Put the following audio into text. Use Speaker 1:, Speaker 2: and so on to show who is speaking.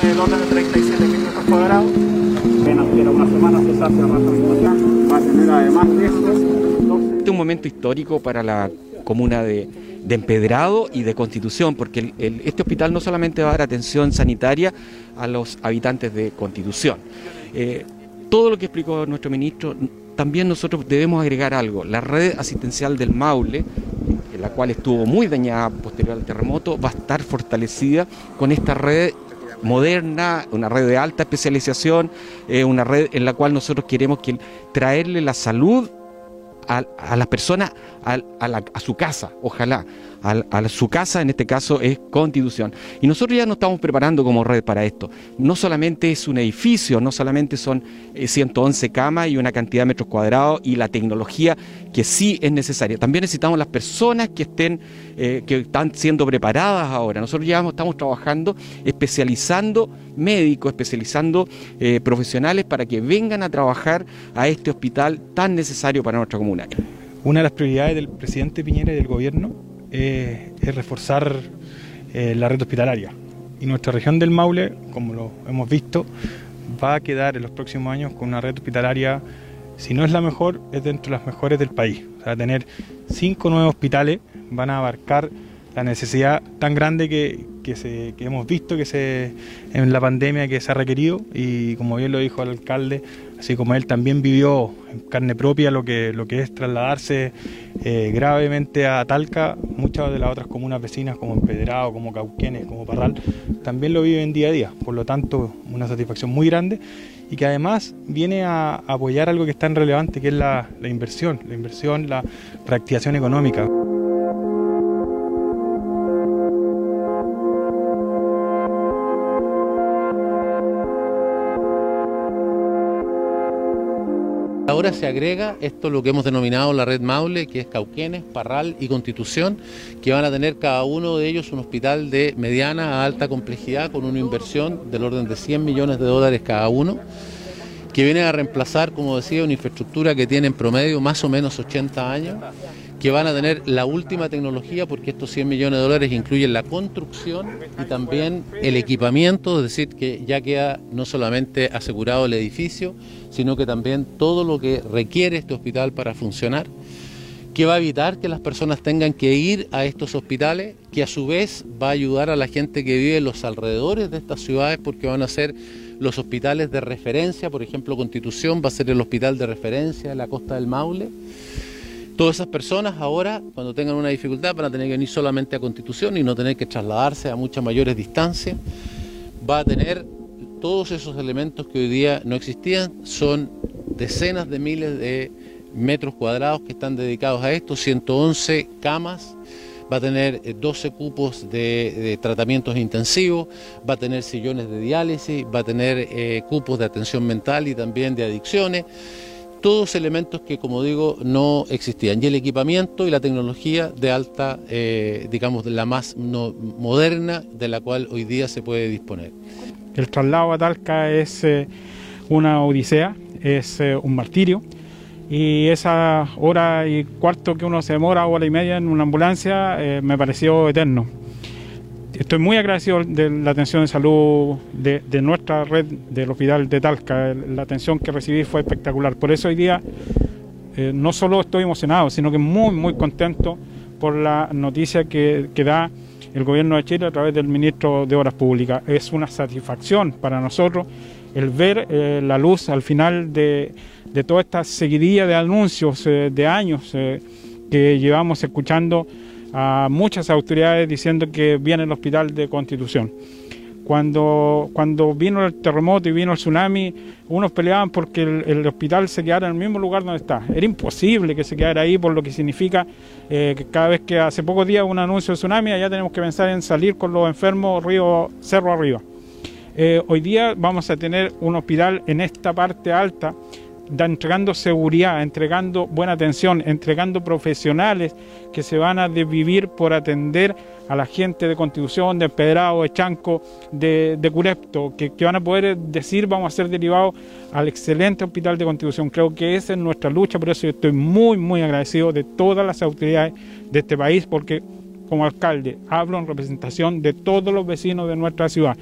Speaker 1: tiene el orden de 37 mil metros cuadrados. Apenas tiene una semana se sacia la va a tener además de esto.
Speaker 2: Este es un momento histórico para la comuna de, de Empedrado y de Constitución, porque este hospital no solamente va a dar atención sanitaria a los habitantes de Constitución. Eh, todo lo que explicó nuestro ministro, también nosotros debemos agregar algo. La red asistencial del Maule, la cual estuvo muy dañada posterior al terremoto, va a estar fortalecida con esta red moderna, una red de alta especialización, eh, una red en la cual nosotros queremos que traerle la salud a, a las personas a, la- su casa, ojalá. A, su casa, en este caso, es Constitución. Y nosotros ya nos estamos preparando como red para esto. No solamente es un edificio, no solamente son eh, 111 camas y una cantidad de metros cuadrados y la tecnología que sí es necesaria. También necesitamos las personas que estén, eh, que están siendo preparadas ahora. Nosotros ya estamos trabajando, especializando médicos, especializando eh, profesionales para que vengan a trabajar a este hospital tan necesario para nuestra comuna.
Speaker 3: Una de las prioridades del presidente Piñera y del gobierno es reforzar eh, la red hospitalaria. Y nuestra región del Maule, como lo hemos visto, va a quedar en los próximos años con una red hospitalaria, si no es la mejor, es dentro de las mejores del país. O sea, tener cinco nuevos hospitales van a abarcar la necesidad tan grande que, que hemos visto que se, en la pandemia que se ha requerido y como bien lo dijo el alcalde, así como él también vivió en carne propia lo que, lo que es trasladarse eh, gravemente a Talca, muchas de las otras comunas vecinas como Empedrado, como Cauquenes, como Parral, también lo viven día a día, por lo tanto una satisfacción muy grande y que además viene a apoyar algo que es tan relevante que es la, la inversión, la inversión, la reactivación económica.
Speaker 4: Ahora se agrega esto lo que hemos denominado la red Maule, que es Cauquenes, Parral y Constitución, que van a tener cada uno de ellos un hospital de mediana a alta complejidad con una inversión del orden de 100 millones de dólares cada uno, que vienen a reemplazar, como decía, una infraestructura que tiene en promedio más o menos 80 años, que van a tener la última tecnología porque estos 100 millones de dólares incluyen la construcción y también el equipamiento, es decir, que ya queda no solamente asegurado el edificio, sino que también todo lo que requiere este hospital para funcionar, que va a evitar que las personas tengan que ir a estos hospitales, que a su vez va a ayudar a la gente que vive en los alrededores de estas ciudades porque van a ser los hospitales de referencia, por ejemplo Constitución va a ser el hospital de referencia de la costa del Maule. Todas esas personas ahora, cuando tengan una dificultad, van a tener que venir solamente a Constitución y no tener que trasladarse a muchas mayores distancias. Va a tener todos esos elementos que hoy día no existían, son decenas de miles de metros cuadrados que están dedicados a esto, 111 camas, va a tener eh, 12 cupos de, tratamientos intensivos, va a tener sillones de diálisis, va a tener eh, cupos de atención mental y también de adicciones todos elementos que, como digo, no existían. Y el equipamiento y la tecnología de alta, eh, digamos, la más moderna de la cual hoy día se puede disponer.
Speaker 5: El traslado a Talca es eh, una odisea, es eh, un martirio. Y esa hora y cuarto que uno se demora, hora y media en una ambulancia, eh, me pareció eterno. Estoy muy agradecido de la atención de salud de, nuestra red del hospital de Talca. La atención que recibí fue espectacular. Por eso hoy día eh, no solo estoy emocionado, sino que muy, muy contento por la noticia que, que da el gobierno de Chile a través del ministro de Obras Públicas. Es una satisfacción para nosotros el ver eh, la luz al final de, de toda esta seguidilla de anuncios eh, de años eh, que llevamos escuchando a muchas autoridades diciendo que viene el hospital de Constitución. Cuando, cuando vino el terremoto y vino el tsunami, unos peleaban porque el, hospital se quedara en el mismo lugar donde está. Era imposible que se quedara ahí por lo que significa eh, que cada vez que hace pocos días un anuncio de tsunami, allá tenemos que pensar en salir con los enfermos río, cerro arriba. Hoy día vamos a tener un hospital en esta parte alta, entregando seguridad, entregando buena atención, entregando profesionales que se van a desvivir por atender a la gente de Constitución, de Empedrado, de Chanco, de, Curepto, que, que van a poder decir vamos a ser derivados al excelente hospital de Constitución. Creo que esa es nuestra lucha, por eso yo estoy muy, muy agradecido de todas las autoridades de este país, porque como alcalde, hablo en representación de todos los vecinos de nuestra ciudad